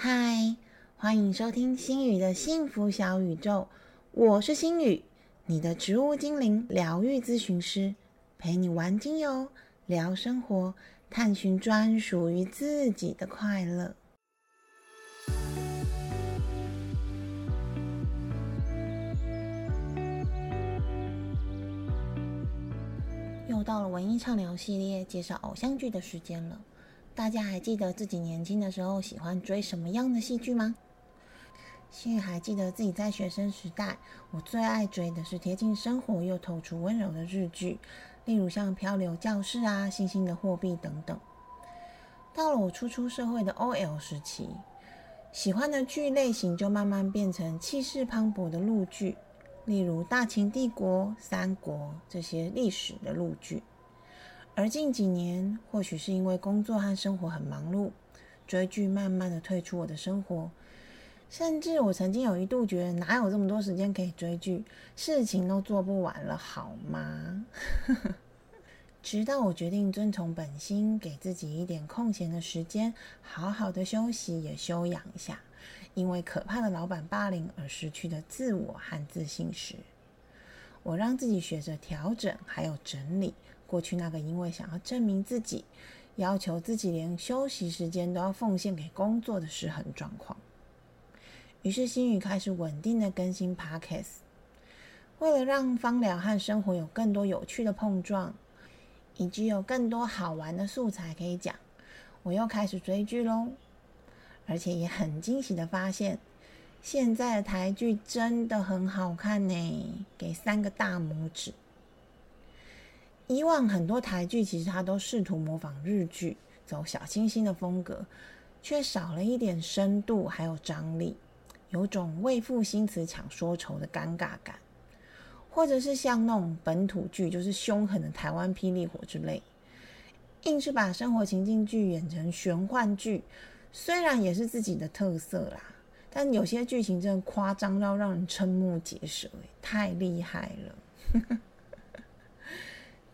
嗨，欢迎收听心宇的幸福小宇宙，我是心宇，你的植物精灵疗愈咨询师，陪你玩精油，聊生活，探寻专属于自己的快乐。又到了文艺畅聊系列介绍偶像剧的时间了。大家还记得自己年轻的时候喜欢追什么样的戏剧吗？心雨还记得自己在学生时代，我最爱追的是贴近生活又透出温柔的日剧，例如像《漂流教室》啊，《星星的货币》等等。到了我初出社会的 OL 时期，喜欢的剧类型就慢慢变成气势磅礴的陆剧，例如《大秦帝国》《三国》这些历史的陆剧。而近几年，或许是因为工作和生活很忙碌，追剧慢慢的退出我的生活。甚至我曾经有一度觉得，哪有这么多时间可以追剧，事情都做不完了，好吗？直到我决定遵从本心，给自己一点空闲的时间，好好的休息，也休养一下，因为可怕的老板霸凌而失去的自我和自信时，我让自己学着调整，还有整理。过去那个因为想要证明自己，要求自己连休息时间都要奉献给工作的失衡状况，于是心宇开始稳定的更新 Podcast。为了让芳疗和生活有更多有趣的碰撞，以及有更多好玩的素材可以讲，我又开始追剧喽。而且也很惊喜的发现，现在的台剧真的很好看呢，给三个大拇指。以往很多台剧其实它都试图模仿日剧，走小清新的风格，却少了一点深度还有张力，有种为赋新词强说愁的尴尬感，或者是像那种本土剧，就是凶狠的台湾霹雳火之类，硬是把生活情境剧演成玄幻剧，虽然也是自己的特色啦，但有些剧情真的夸张到让人瞠目结舌，太厉害了。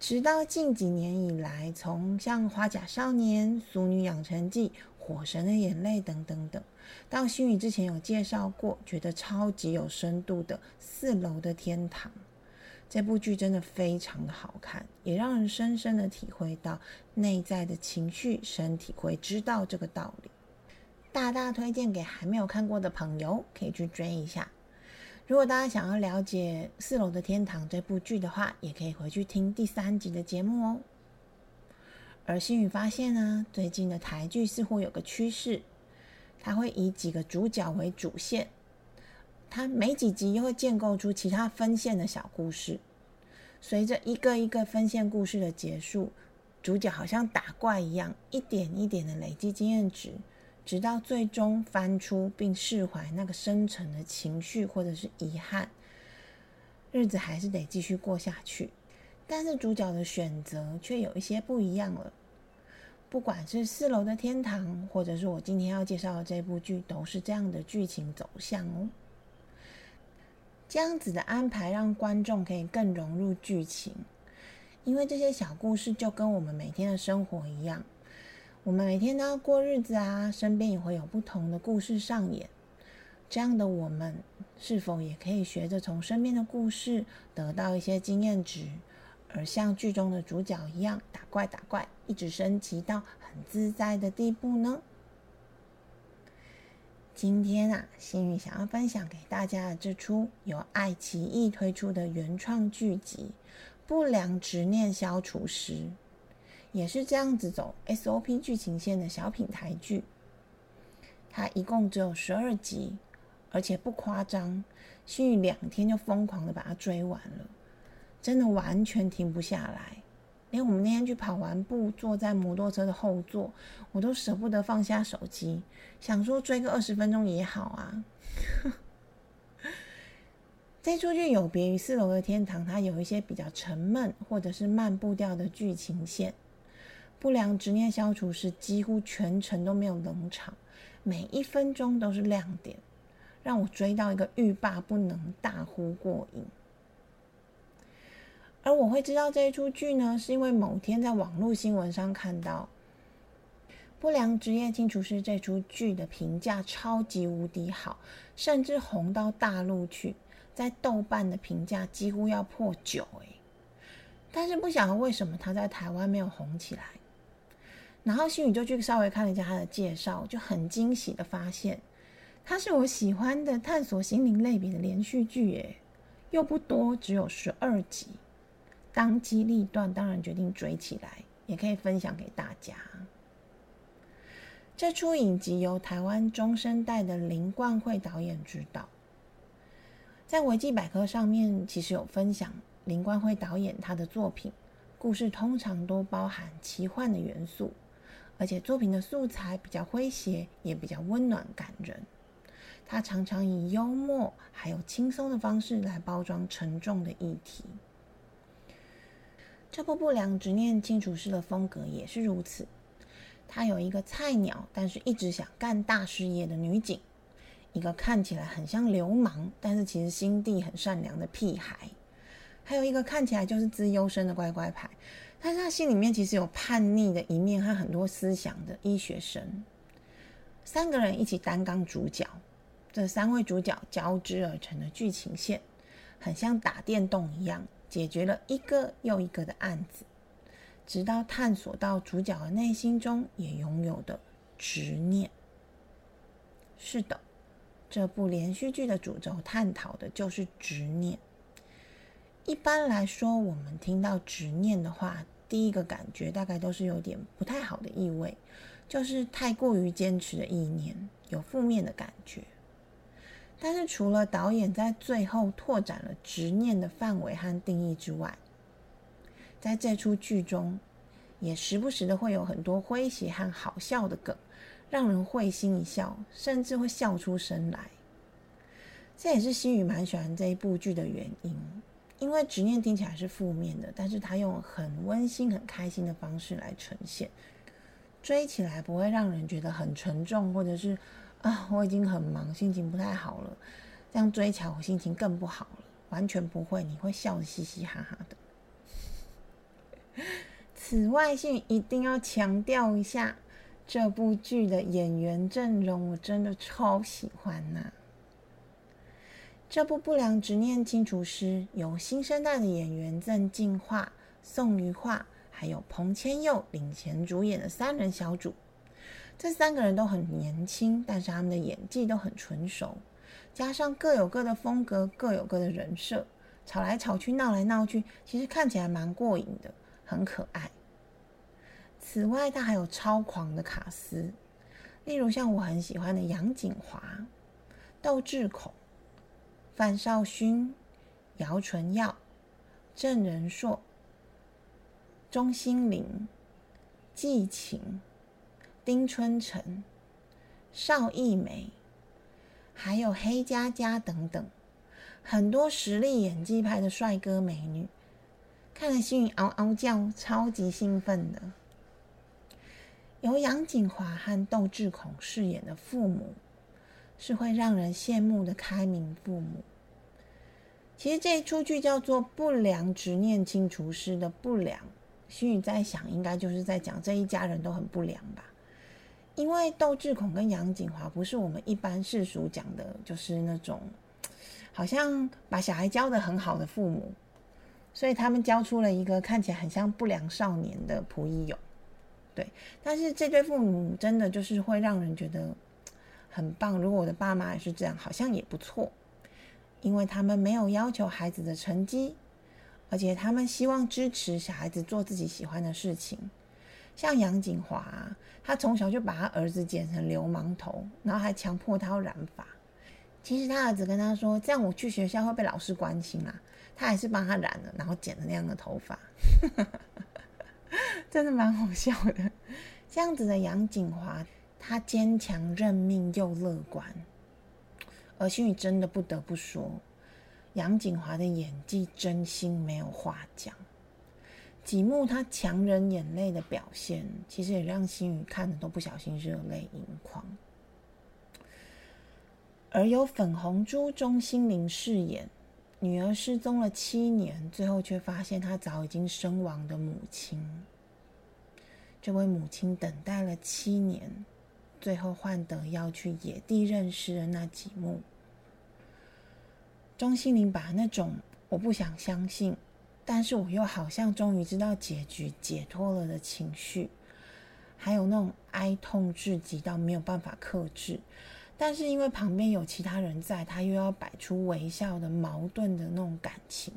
直到近几年以来，从像《花甲少年》《俗女养成记》《火神的眼泪》等等等，到心宇之前有介绍过，觉得超级有深度的《四楼的天堂》这部剧，真的非常的好看，也让人深深的体会到内在的情绪，身体会知道这个道理。大大推荐给还没有看过的朋友，可以去追一下。如果大家想要了解《四楼的天堂》这部剧的话，也可以回去听第三集的节目哦。而星宇发现呢，最近的台剧似乎有个趋势，它会以几个主角为主线，它每几集又会建构出其他分线的小故事。随着一个一个分线故事的结束，主角好像打怪一样，一点一点的累积经验值。直到最终翻出并释怀那个深沉的情绪或者是遗憾，日子还是得继续过下去。但是主角的选择却有一些不一样了。不管是四楼的天堂，或者是我今天要介绍的这部剧，都是这样的剧情走向哦。这样子的安排让观众可以更融入剧情，因为这些小故事就跟我们每天的生活一样。我们每天都要过日子啊，身边也会有不同的故事上演。这样的我们，是否也可以学着从身边的故事得到一些经验值，而像剧中的主角一样打怪打怪，一直升级到很自在的地步呢？今天啊，心宇想要分享给大家的这出由爱奇艺推出的原创剧集《不良执念消除师》。也是这样子走 SOP 剧情线的小品台剧，它一共只有十二集，而且不夸张，心宇两天就疯狂的把它追完了，真的完全停不下来。连我们那天去跑完步，坐在摩托车的后座，我都舍不得放下手机，想说追个二十分钟也好啊。这出剧有别于四楼的天堂，它有一些比较沉闷或者是慢步调的剧情线。不良执念消除是几乎全程都没有冷场，每一分钟都是亮点，让我追到一个欲罢不能，大呼过瘾。而我会知道这一出剧呢，是因为某天在网络新闻上看到，不良职业清除师》这出剧的评价超级无敌好，甚至红到大陆去，在豆瓣的评价几乎要破九哎。但是不晓得为什么他在台湾没有红起来。然后心宇就去稍微看了一下他的介绍，就很惊喜的发现，他是我喜欢的探索心灵类别的连续剧耶，又不多，只有十二集。当机立断，当然决定追起来，也可以分享给大家。这出影集由台湾中生代的林冠慧导演指导，在维基百科上面其实有分享林冠慧导演他的作品，故事通常都包含奇幻的元素。而且作品的素材比较诙谐，也比较温暖感人。他常常以幽默还有轻松的方式来包装沉重的议题。这部《不良执念清除师》的风格也是如此。他有一个菜鸟，但是一直想干大事业的女警；一个看起来很像流氓，但是其实心地很善良的屁孩；还有一个看起来就是资优生的乖乖牌。但是他心里面其实有叛逆的一面和很多思想的医学生，三个人一起担纲主角，这三位主角交织而成的剧情线，很像打电动一样，解决了一个又一个的案子，直到探索到主角的内心中也拥有的执念。是的，这部连续剧的主轴探讨的就是执念。一般来说，我们听到执念的话，第一个感觉大概都是有点不太好的意味，就是太过于坚持的意念，有负面的感觉。但是除了导演在最后拓展了执念的范围和定义之外，在这出剧中，也时不时的会有很多诙谐和好笑的梗，让人会心一笑，甚至会笑出声来。这也是西宇蛮喜欢这一部剧的原因。因为执念听起来是负面的，但是他用很温馨、很开心的方式来呈现，追起来不会让人觉得很沉重，或者是啊，我已经很忙，心情不太好了，这样追起来我心情更不好了，完全不会，你会笑嘻嘻哈哈的。此外，性一定要强调一下，这部剧的演员阵容我真的超喜欢呐。这部《不良执念清除师》由新生代的演员郑敬化、宋瑜化，还有彭千佑领衔主演的三人小组。这三个人都很年轻，但是他们的演技都很纯熟，加上各有各的风格，各有各的人设，吵来吵去，闹来闹去，其实看起来蛮过瘾的，很可爱。此外，他还有超狂的卡司，例如像我很喜欢的杨景华、窦智孔。范少勋、姚纯耀、郑仁硕、钟欣凌、季晴、丁春成、邵艺梅，还有黑佳佳等等，很多实力演技派的帅哥美女，看了心里嗷嗷叫，超级兴奋的。由杨锦华和窦智孔饰演的父母。是会让人羡慕的开明父母。其实这一出剧叫做《不良执念清除师》的不良，心宇在想，应该就是在讲这一家人都很不良吧。因为窦智孔跟杨景华不是我们一般世俗讲的，就是那种好像把小孩教的很好的父母，所以他们教出了一个看起来很像不良少年的蒲一勇。对，但是这对父母真的就是会让人觉得。很棒，如果我的爸妈也是这样，好像也不错，因为他们没有要求孩子的成绩，而且他们希望支持小孩子做自己喜欢的事情。像杨景华，他从小就把他儿子剪成流氓头，然后还强迫他要染发。其实他儿子跟他说，这样我去学校会被老师关心啊，他还是帮他染了，然后剪了那样的头发，真的蛮好笑的。这样子的杨景华。他坚强认命又乐观，而心宇真的不得不说，杨景华的演技真心没有话讲。几幕他强忍眼泪的表现，其实也让心宇看的都不小心热泪盈眶。而由粉红猪钟心凌饰演女儿失踪了七年，最后却发现她早已经身亡的母亲。这位母亲等待了七年，最后换得要去野地认识的那几幕。钟心凌把那种我不想相信，但是我又好像终于知道结局、解脱了的情绪，还有那种哀痛至极到没有办法克制，但是因为旁边有其他人在，他又要摆出微笑的矛盾的那种感情，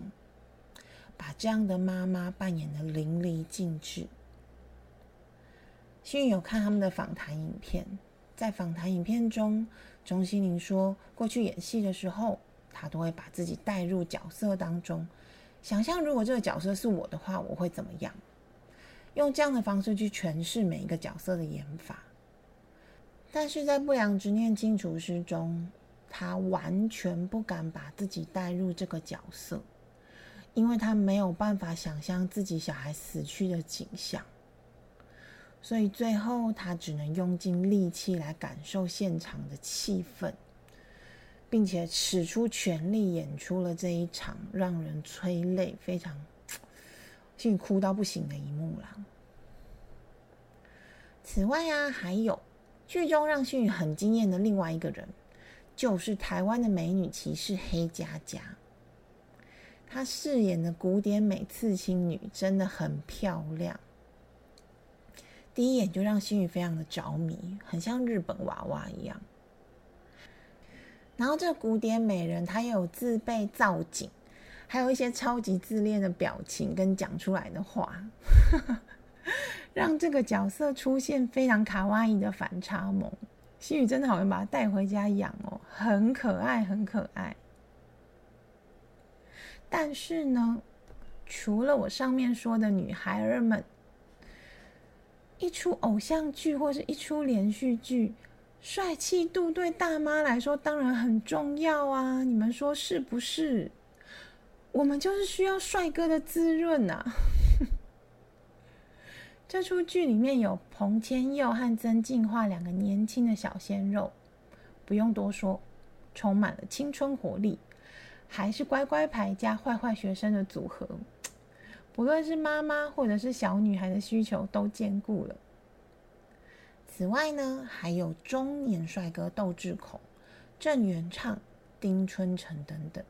把这样的妈妈扮演的淋漓尽致。幸运有看他们的访谈影片，在访谈影片中，钟欣凌说，过去演戏的时候。他都会把自己带入角色当中，想象如果这个角色是我的话，我会怎么样？用这样的方式去诠释每一个角色的演法。但是在《不良执念清除师》中，他完全不敢把自己带入这个角色，因为他没有办法想象自己小孩死去的景象，所以最后他只能用尽力气来感受现场的气氛。并且使出全力演出了这一场让人催泪、非常 心里哭到不行的一幕了。此外啊，还有剧中让心宇很惊艳的另外一个人，就是台湾的美女骑士黑佳佳。她饰演的古典美刺青女真的很漂亮，第一眼就让心宇非常的着迷，很像日本娃娃一样。然后这个古典美人，她有自备造景，还有一些超级自恋的表情跟讲出来的话，让这个角色出现非常卡哇伊的反差萌。心宇真的好像把它带回家养哦，很可爱，很可爱。但是呢，除了我上面说的女孩儿们，一出偶像剧或是一出连续剧。帅气度对大妈来说当然很重要啊！你们说是不是？我们就是需要帅哥的滋润啊！这出剧里面有彭千佑和曾静华两个年轻的小鲜肉，不用多说，充满了青春活力，还是乖乖牌加坏坏学生的组合，不论是妈妈或者是小女孩的需求都兼顾了。此外呢，还有中年帅哥窦智孔、郑元畅、丁春成等等。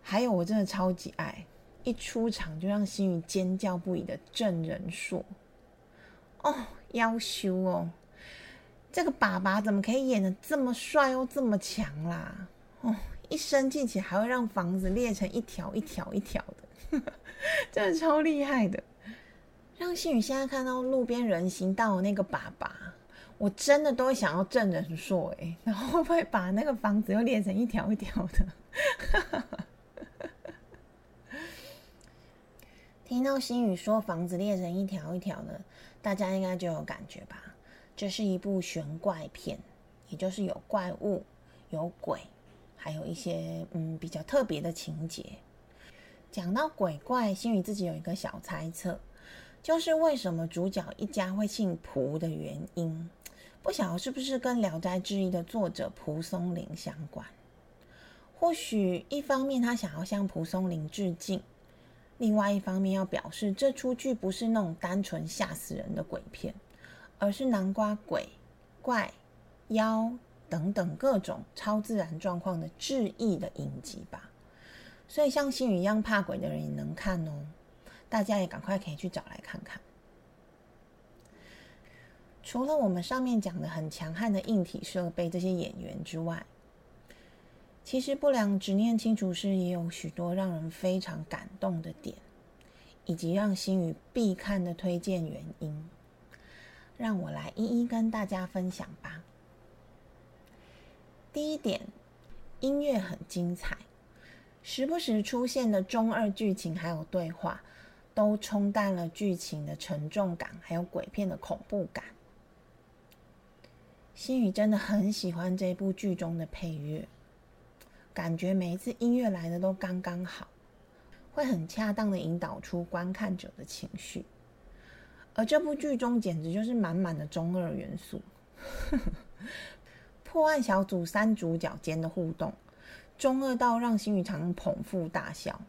还有我真的超级爱，一出场就让心宇尖叫不已的郑仁硕。哦，要修哦，这个爸爸怎么可以演的这么帅又这么强啦？哦，一生气起还会让房子裂成一条一条一条的，真的超厉害的。让新宇现在看到路边人行道那个爸爸，我真的都会想要郑人硕哎，然后会不会把那个房子又裂成一条一条的？听到新宇说房子裂成一条一条的，大家应该就有感觉吧？这是一部玄怪片，也就是有怪物、有鬼，还有一些嗯比较特别的情节。讲到鬼怪，心宇自己有一个小猜测。就是为什么主角一家会姓蒲的原因，不晓得是不是跟《聊斋志异》的作者蒲松龄相关？或许一方面他想要向蒲松龄致敬，另外一方面要表示这出剧不是那种单纯吓死人的鬼片，而是南瓜鬼、怪、妖等等各种超自然状况的致意的影集吧。所以像星宇一样怕鬼的人也能看哦。大家也赶快可以去找来看看。除了我们上面讲的很强悍的硬体设备，这些演员之外，其实《不良执念清除师》也有许多让人非常感动的点，以及让星宇必看的推荐原因，让我来一一跟大家分享吧。第一点，音乐很精彩，时不时出现的中二剧情还有对话。都冲淡了剧情的沉重感，还有鬼片的恐怖感。心宇真的很喜欢这部剧中的配乐，感觉每一次音乐来的都刚刚好，会很恰当的引导出观看者的情绪。而这部剧中简直就是满满的中二元素，破案小组三主角间的互动，中二到让新宇常捧腹大笑。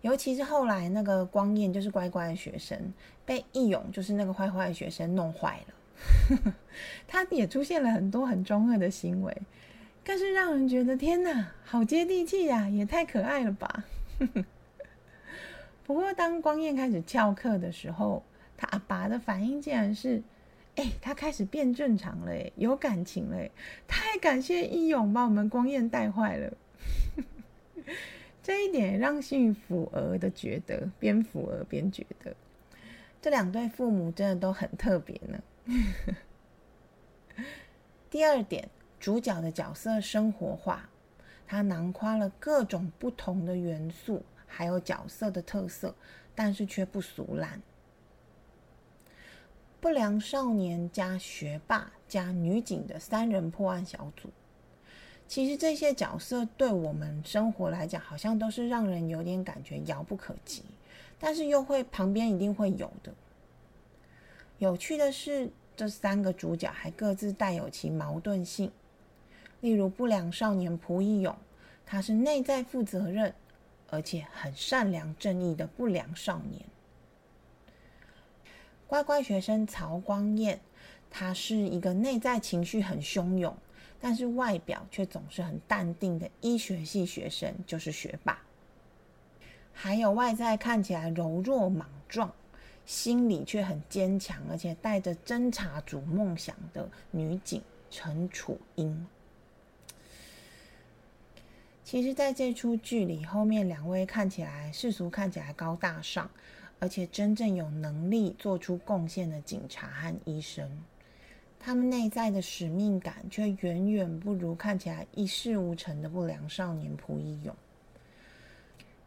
尤其是后来那个光彦就是乖乖的学生，被义勇就是那个坏坏的学生弄坏了，他也出现了很多很中二的行为，更是让人觉得天哪，好接地气呀，也太可爱了吧。不过当光彦开始翘课的时候，他阿爸的反应竟然是：哎，他开始变正常了，哎，有感情了，太感谢义勇把我们光彦带坏了。这一点让幸福儿的觉得，边抚儿边觉得，这两对父母真的都很特别呢。第二点，主角的角色生活化，他囊括了各种不同的元素，还有角色的特色，但是却不俗烂。不良少年加学霸加女警的三人破案小组。其实这些角色对我们生活来讲，好像都是让人有点感觉遥不可及，但是又会旁边一定会有的。有趣的是，这三个主角还各自带有其矛盾性。例如，不良少年蒲义勇，他是内在负责任而且很善良正义的不良少年；乖乖学生曹光彦，他是一个内在情绪很汹涌。但是外表却总是很淡定的医学系学生，就是学霸。还有外在看起来柔弱莽撞，心里却很坚强，而且带着侦查组梦想的女警陈楚英。其实，在这出剧里，后面两位看起来世俗看起来高大上，而且真正有能力做出贡献的警察和医生。他们内在的使命感却远远不如看起来一事无成的不良少年蒲一勇。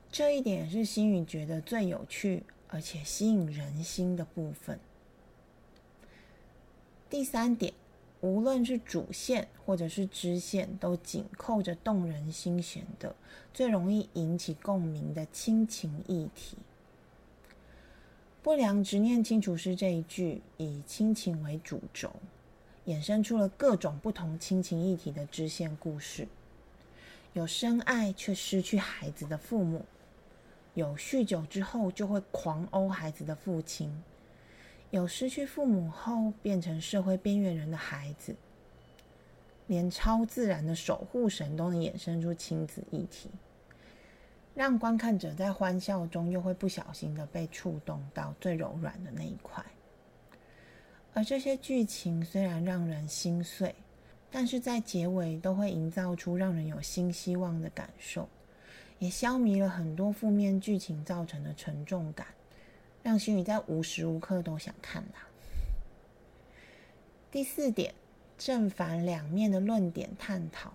这一点是心宇觉得最有趣而且吸引人心的部分。第三点，无论是主线或者是支线，都紧扣着动人心弦的、最容易引起共鸣的亲情议题。不良执念清除师这一句以亲情为主轴。衍生出了各种不同亲情议题的支线故事，有深爱却失去孩子的父母，有酗酒之后就会狂殴孩子的父亲，有失去父母后变成社会边缘人的孩子，连超自然的守护神都能衍生出亲子议题，让观看者在欢笑中又会不小心的被触动到最柔软的那一块。而这些剧情虽然让人心碎，但是在结尾都会营造出让人有新希望的感受，也消弭了很多负面剧情造成的沉重感，让心宇在无时无刻都想看啦。第四点，正反两面的论点探讨，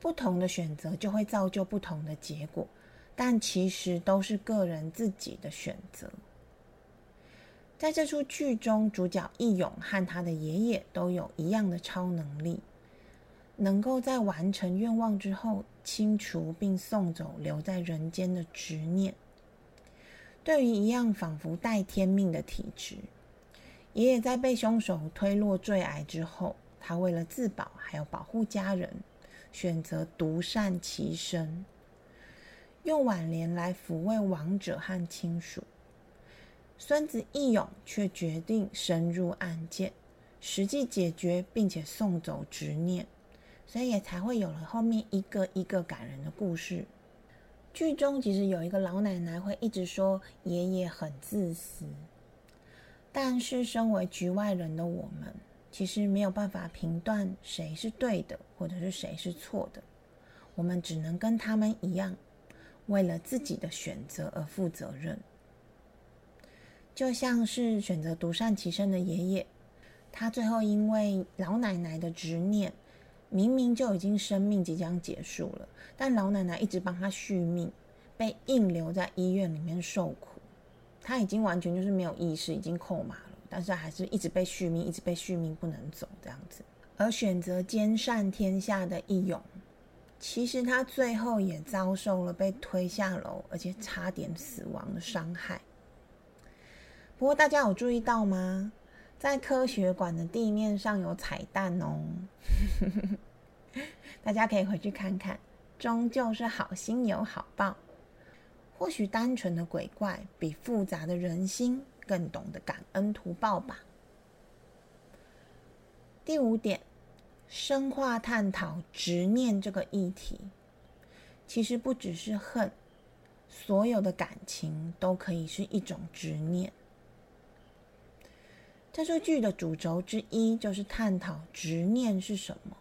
不同的选择就会造就不同的结果，但其实都是个人自己的选择。在这出剧中，主角义勇和他的爷爷都有一样的超能力，能够在完成愿望之后清除并送走留在人间的执念。对于一样仿佛带天命的体质，爷爷在被凶手推落坠崖之后，他为了自保还有保护家人，选择独善其身，用挽联来抚慰亡者和亲属。孙子义勇却决定深入案件，实际解决并且送走执念，所以也才会有了后面一个一个感人的故事。剧中其实有一个老奶奶会一直说爷爷很自私，但是身为局外人的我们，其实没有办法评断谁是对的或者是谁是错的，我们只能跟他们一样，为了自己的选择而负责任。就像是选择独善其身的爷爷，他最后因为老奶奶的执念，明明就已经生命即将结束了，但老奶奶一直帮他续命，被硬留在医院里面受苦。他已经完全就是没有意识，已经扣马了，但是还是一直被续命，一直被续命，不能走这样子。而选择兼善天下的义勇，其实他最后也遭受了被推下楼，而且差点死亡的伤害。不过大家有注意到吗？在科学馆的地面上有彩蛋哦，大家可以回去看看。终究是好心有好报，或许单纯的鬼怪比复杂的人心更懂得感恩图报吧。第五点，深化探讨执念这个议题。其实不只是恨，所有的感情都可以是一种执念。这出剧的主轴之一就是探讨执念是什么。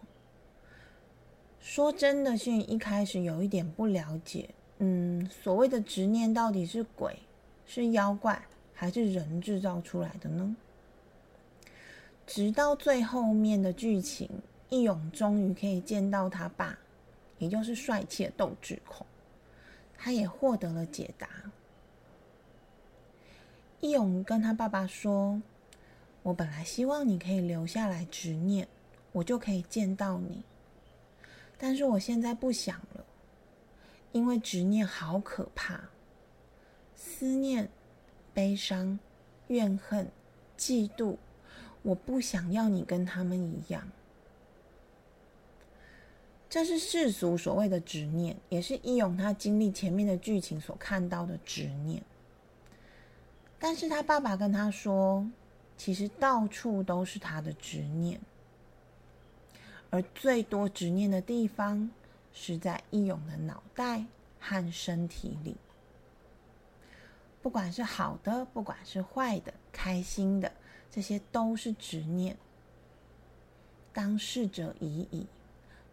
说真的，信一开始有一点不了解。嗯，所谓的执念到底是鬼、是妖怪，还是人制造出来的呢？直到最后面的剧情，义勇终于可以见到他爸，也就是帅气的斗智孔，他也获得了解答。义勇跟他爸爸说：“我本来希望你可以留下来执念，我就可以见到你，但是我现在不想了。”因为执念好可怕，思念、悲伤、怨恨、嫉妒，我不想要你跟他们一样。这是世俗所谓的执念，也是义勇他经历前面的剧情所看到的执念。但是他爸爸跟他说，其实到处都是他的执念，而最多执念的地方。是在义勇的脑袋和身体里，不管是好的，不管是坏的，开心的，这些都是执念。当事者已矣，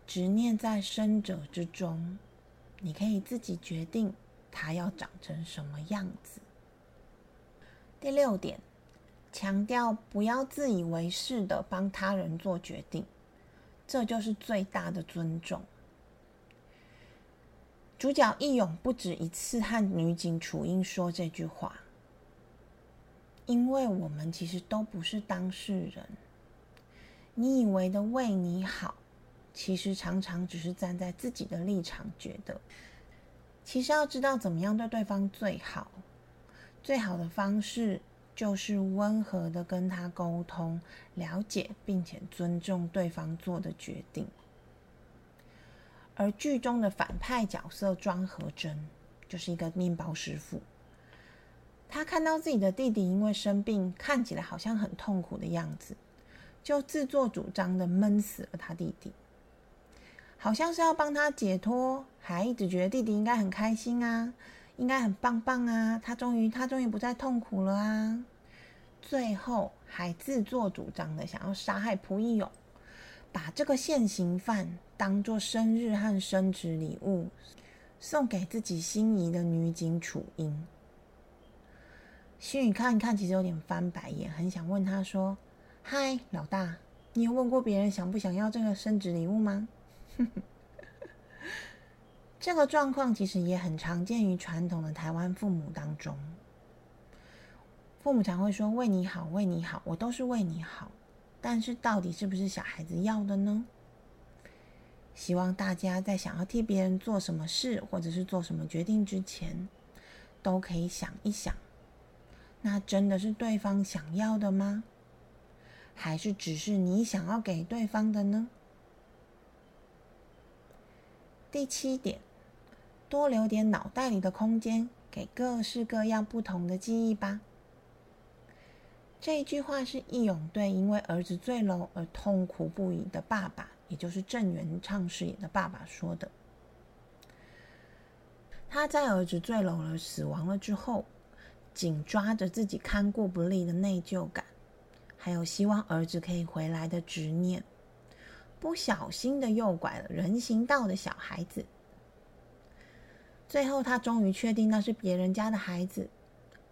执念在生者之中，你可以自己决定它要长成什么样子。第六点，强调不要自以为是的帮他人做决定，这就是最大的尊重。主角义勇不止一次和女警楚英说这句话，因为我们其实都不是当事人。你以为的为你好，其实常常只是站在自己的立场觉得。其实要知道怎么样对对方最好，最好的方式就是温和的跟他沟通、了解，并且尊重对方做的决定。而剧中的反派角色庄和真就是一个面包师傅。他看到自己的弟弟因为生病，看起来好像很痛苦的样子，就自作主张的闷死了他弟弟，好像是要帮他解脱，还一直觉得弟弟应该很开心啊，应该很棒棒啊，他终于他终于不再痛苦了啊。最后还自作主张的想要杀害蒲义勇。把这个现行犯当做生日和生殖礼物送给自己心仪的女警楚英。心宇看一看，其实有点翻白眼，很想问他说：“嗨，老大，你有问过别人想不想要这个生殖礼物吗？” 这个状况其实也很常见于传统的台湾父母当中，父母常会说：“为你好，为你好，我都是为你好。”但是，到底是不是小孩子要的呢？希望大家在想要替别人做什么事，或者是做什么决定之前，都可以想一想：那真的是对方想要的吗？还是只是你想要给对方的呢？第七点，多留点脑袋里的空间，给各式各样不同的记忆吧。这一句话是义勇对因为儿子坠楼而痛苦不已的爸爸，也就是郑元畅饰演的爸爸说的。他在儿子坠楼了、死亡了之后，紧抓着自己看过不利的内疚感，还有希望儿子可以回来的执念，不小心的诱拐了人行道的小孩子。最后，他终于确定那是别人家的孩子。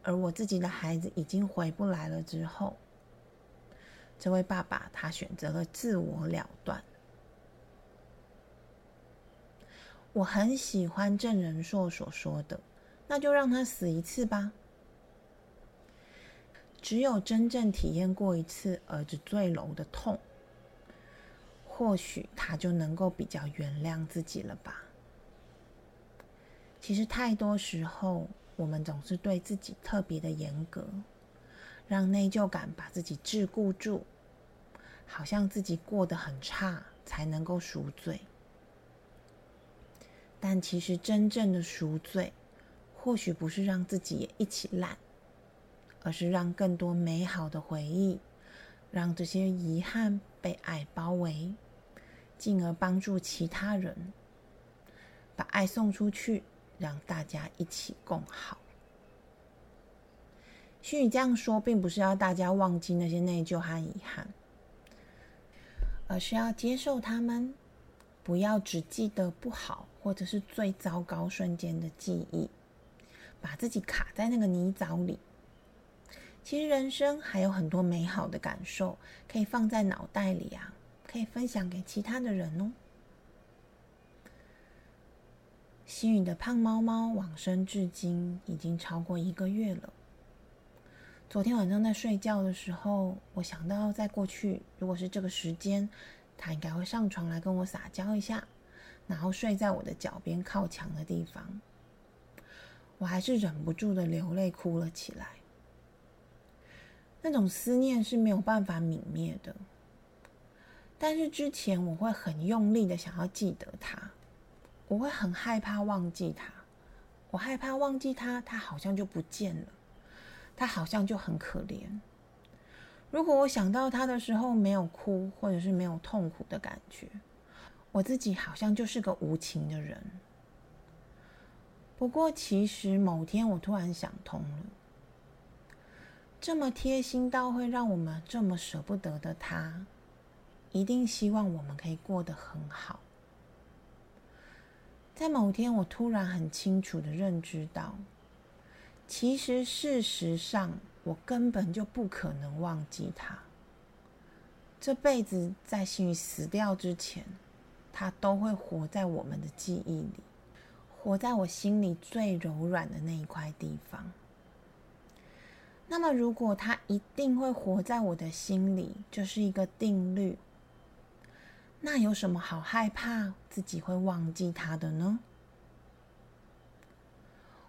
而我自己的孩子已经回不来了之后，这位爸爸他选择了自我了断。我很喜欢郑仁硕所说的，那就让他死一次吧。只有真正体验过一次儿子坠楼的痛，或许他就能够比较原谅自己了吧。其实太多时候。我们总是对自己特别的严格，让内疚感把自己桎梏住，好像自己过得很差才能够赎罪。但其实真正的赎罪，或许不是让自己也一起烂，而是让更多美好的回忆，让这些遗憾被爱包围，进而帮助其他人，把爱送出去，让大家一起共好。心语这样说，并不是要大家忘记那些内疚和遗憾，而是要接受他们，不要只记得不好或者是最糟糕瞬间的记忆。把自己卡在那个泥沼里。其实人生还有很多美好的感受可以放在脑袋里啊，可以分享给其他的人哦。心宇的胖猫猫往生至今已经超过一个月了。昨天晚上在睡觉的时候，我想到在过去，如果是这个时间，它应该会上床来跟我撒娇一下，然后睡在我的脚边靠墙的地方。我还是忍不住的流泪哭了起来。那种思念是没有办法泯灭的，但是之前我会很用力的想要记得他，我会很害怕忘记他，我害怕忘记他，他好像就不见了，他好像就很可怜。如果我想到他的时候没有哭，或者是没有痛苦的感觉，我自己好像就是个无情的人。不过，其实某天我突然想通了，这么贴心到会让我们这么舍不得的他，一定希望我们可以过得很好。在某天，我突然很清楚的认知到，其实事实上我根本就不可能忘记他。这辈子在心宇死掉之前，他都会活在我们的记忆里。活在我心里最柔软的那一块地方。那么，如果他一定会活在我的心里，就是一个定律。那有什么好害怕自己会忘记他的呢？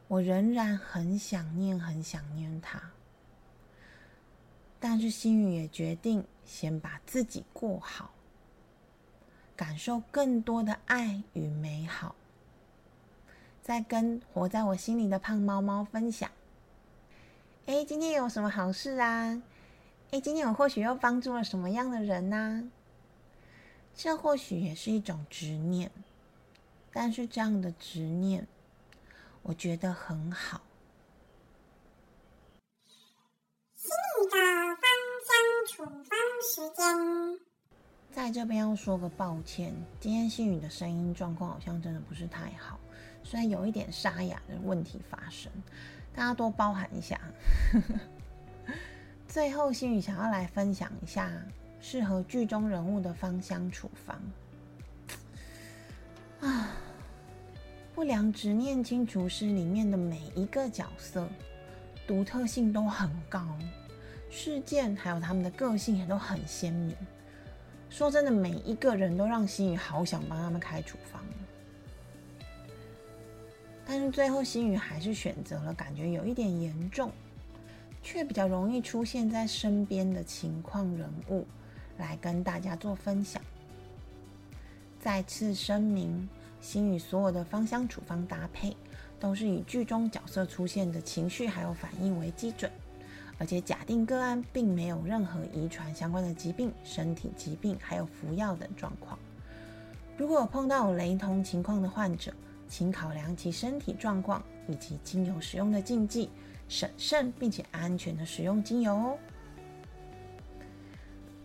我仍然很想念，很想念他。但是心雨也决定先把自己过好，感受更多的爱与美好。再跟活在我心里的胖猫猫分享。哎，今天有什么好事啊？哎，今天我或许又帮助了什么样的人呢？这或许也是一种执念，但是这样的执念，我觉得很好。心里的芳香处方时间，在这边要说个抱歉，今天心宇的声音状况好像真的不是太好。虽然有一点沙哑的问题发生，大家多包涵一下。最后，心宇想要来分享一下适合剧中人物的芳香处方。啊，不良执念清除师里面的每一个角色，独特性都很高，事件还有他们的个性也都很鲜明。说真的，每一个人都让心宇好想帮他们开处方。但是最后，心宇还是选择了感觉有一点严重，却比较容易出现在身边的情况人物，来跟大家做分享。再次声明，心宇所有的芳香处方搭配，都是以剧中角色出现的情绪还有反应为基准，而且假定个案并没有任何遗传相关的疾病、身体疾病还有服药等状况。如果碰到有雷同情况的患者，请考量其身体状况以及精油使用的禁忌，审慎并且安全的使用精油哦。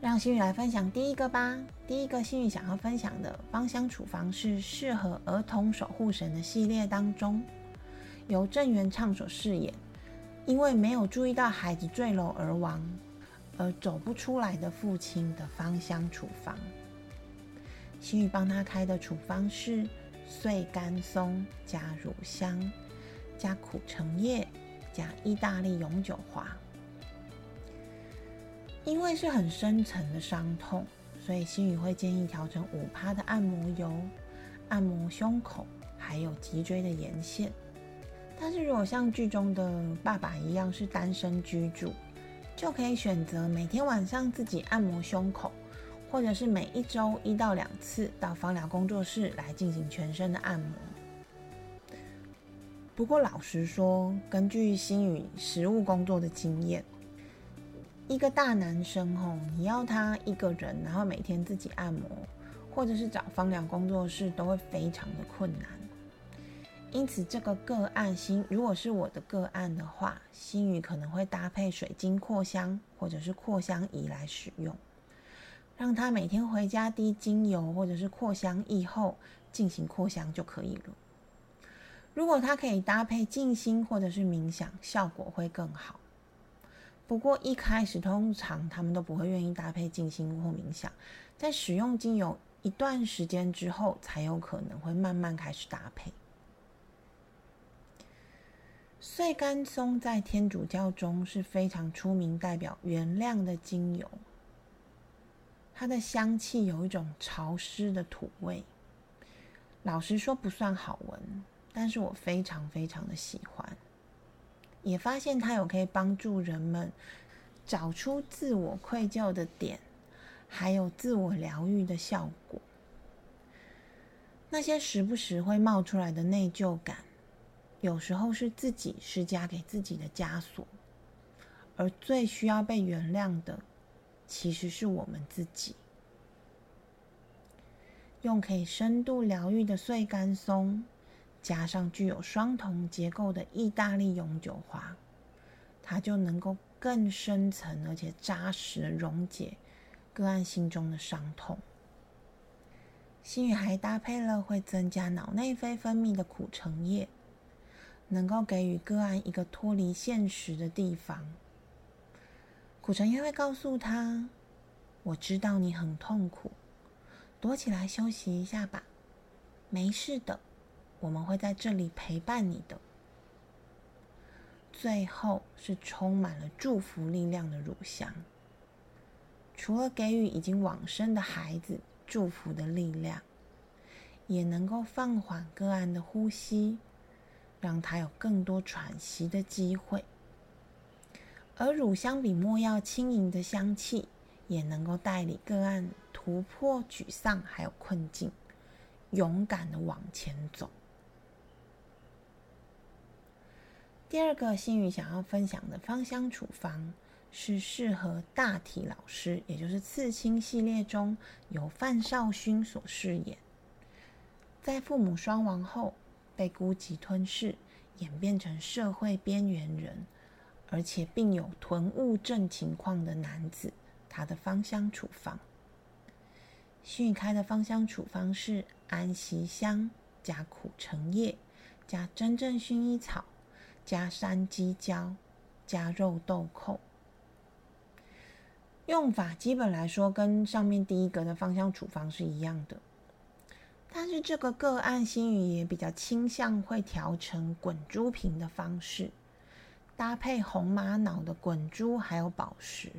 让心宇来分享第一个吧。第一个心宇想要分享的芳香处方是适合儿童守护神的系列当中，由郑元畅所饰演，因为没有注意到孩子坠楼而亡而走不出来的父亲的芳香处方。心宇帮他开的处方是。碎干松加乳香，加苦橙叶，加意大利永久花。因为是很深层的伤痛，所以心宇会建议调成五趴的按摩油，按摩胸口，还有脊椎的沿线。但是如果像剧中的爸爸一样是单身居住，就可以选择每天晚上自己按摩胸口。或者是每一周一到两次到芳疗工作室来进行全身的按摩。不过老实说，根据心宇实务工作的经验，一个大男生吼，你要他一个人，然后每天自己按摩，或者是找芳疗工作室，都会非常的困难。因此，这个个案心，如果是我的个案的话，心宇可能会搭配水晶扩香或者是扩香仪来使用，让他每天回家滴精油或者是扩香液后进行扩香就可以了。如果他可以搭配静心或者是冥想，效果会更好。不过一开始通常他们都不会愿意搭配静心或冥想，在使用精油一段时间之后，才有可能会慢慢开始搭配。碎干松在天主教中是非常出名、代表原谅的精油。它的香气有一种潮湿的土味，老实说不算好闻，但是我非常非常的喜欢。也发现它有可以帮助人们找出自我愧疚的点，还有自我疗愈的效果。那些时不时会冒出来的内疚感。有时候是自己施加给自己的枷锁，而最需要被原谅的，其实是我们自己。用可以深度疗愈的碎干松，加上具有双瞳结构的意大利永久花，它就能够更深层而且扎实的溶解个案心中的伤痛。心语还搭配了会增加脑内啡分泌的苦橙叶。能够给予个案一个脱离现实的地方。苦橙叶会告诉他：“我知道你很痛苦，躲起来休息一下吧，没事的，我们会在这里陪伴你的。”最后是充满了祝福力量的乳香，除了给予已经往生的孩子祝福的力量，也能够放缓个案的呼吸。让他有更多喘息的机会，而乳香比墨药轻盈的香气，也能够带领个案突破沮丧还有困境，勇敢的往前走。第二个心宇想要分享的芳香处方，是适合大体老师，也就是刺青系列中由范少勋所饰演，在父母双亡后。被孤寂吞噬，演变成社会边缘人，而且并有囤物症情况的男子，他的芳香处方，新宇开的芳香处方是安息香加苦橙叶加真正薰衣草加山鸡椒加肉豆蔻。用法基本来说跟上面第一个的芳香处方是一样的。但是这个个案心语也比较倾向会调成滚珠瓶的方式，搭配红玛瑙的滚珠还有宝石，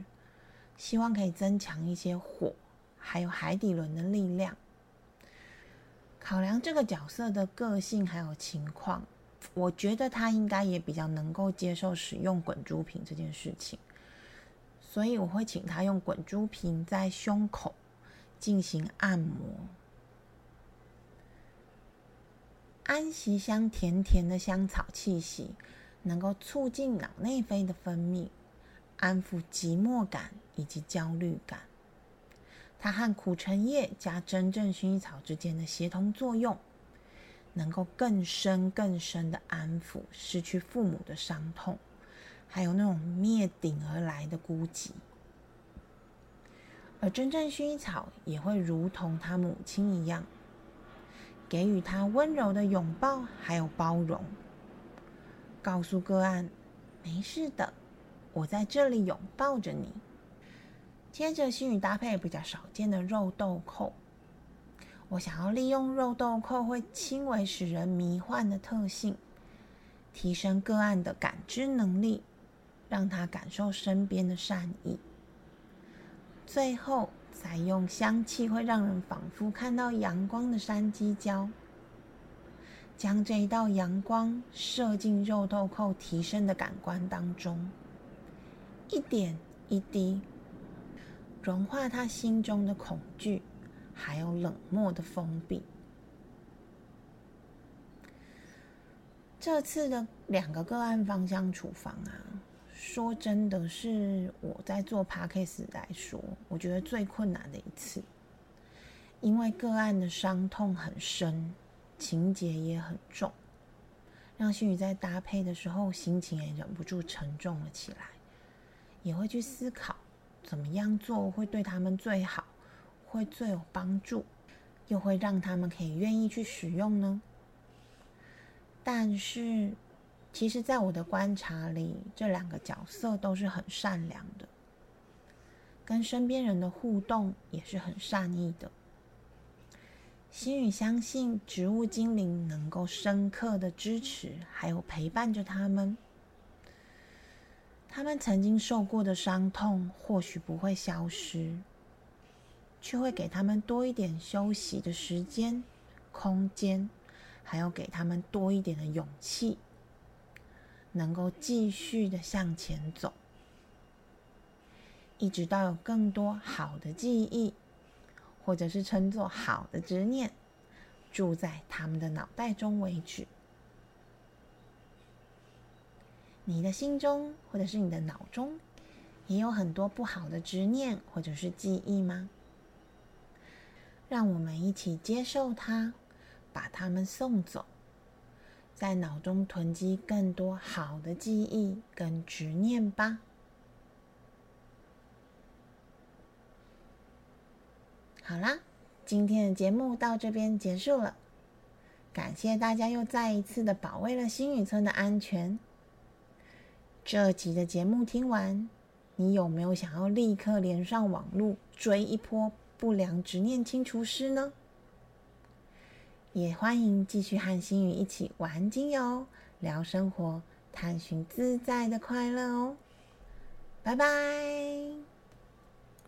希望可以增强一些火还有海底轮的力量。考量这个角色的个性还有情况，我觉得他应该也比较能够接受使用滚珠瓶这件事情，所以我会请他用滚珠瓶在胸口进行按摩。安息香甜甜的香草气息，能够促进脑内啡的分泌，安抚寂寞感以及焦虑感。它和苦橙叶加真正薰衣草之间的协同作用，能够更深更深的安抚失去父母的伤痛，还有那种灭顶而来的孤寂。而真正薰衣草也会如同他母亲一样。给予他温柔的拥抱，还有包容，告诉个案没事的，我在这里拥抱着你。接着，心语搭配比较少见的肉豆蔻，我想要利用肉豆蔻会轻微使人迷幻的特性，提升个案的感知能力，让他感受身边的善意。最后。采用香气会让人仿佛看到阳光的山鸡椒，将这一道阳光射进肉豆蔻提升的感官当中，一点一滴融化他心中的恐惧，还有冷漠的封闭。这次的两个个案芳香处方啊，说真的是我在做 p a c k a g e 来说，我觉得最困难的一次，因为个案的伤痛很深，情节也很重，让心宇在搭配的时候心情也忍不住沉重了起来，也会去思考怎么样做会对他们最好，会最有帮助。又会让他们可以愿意去使用呢？但是，其实，在我的观察里，这两个角色都是很善良的，跟身边人的互动也是很善意的。心宇相信植物精灵能够深刻的支持，还有陪伴着他们。他们曾经受过的伤痛，或许不会消失。却会给他们多一点休息的时间、空间，还要给他们多一点的勇气，能够继续的向前走，一直到有更多好的记忆，或者是称作好的执念，住在他们的脑袋中为止。你的心中，或者是你的脑中，也有很多不好的执念或者是记忆吗？让我们一起接受它，把它们送走，在脑中囤积更多好的记忆跟执念吧。好啦，今天的节目到这边结束了，感谢大家又再一次的保卫了星宇村的安全。这集的节目听完，你有没有想要立刻连上网路追一波？不良执念清除师呢，也欢迎继续和心宇一起玩精油、聊生活、探寻自在的快乐哦。拜拜。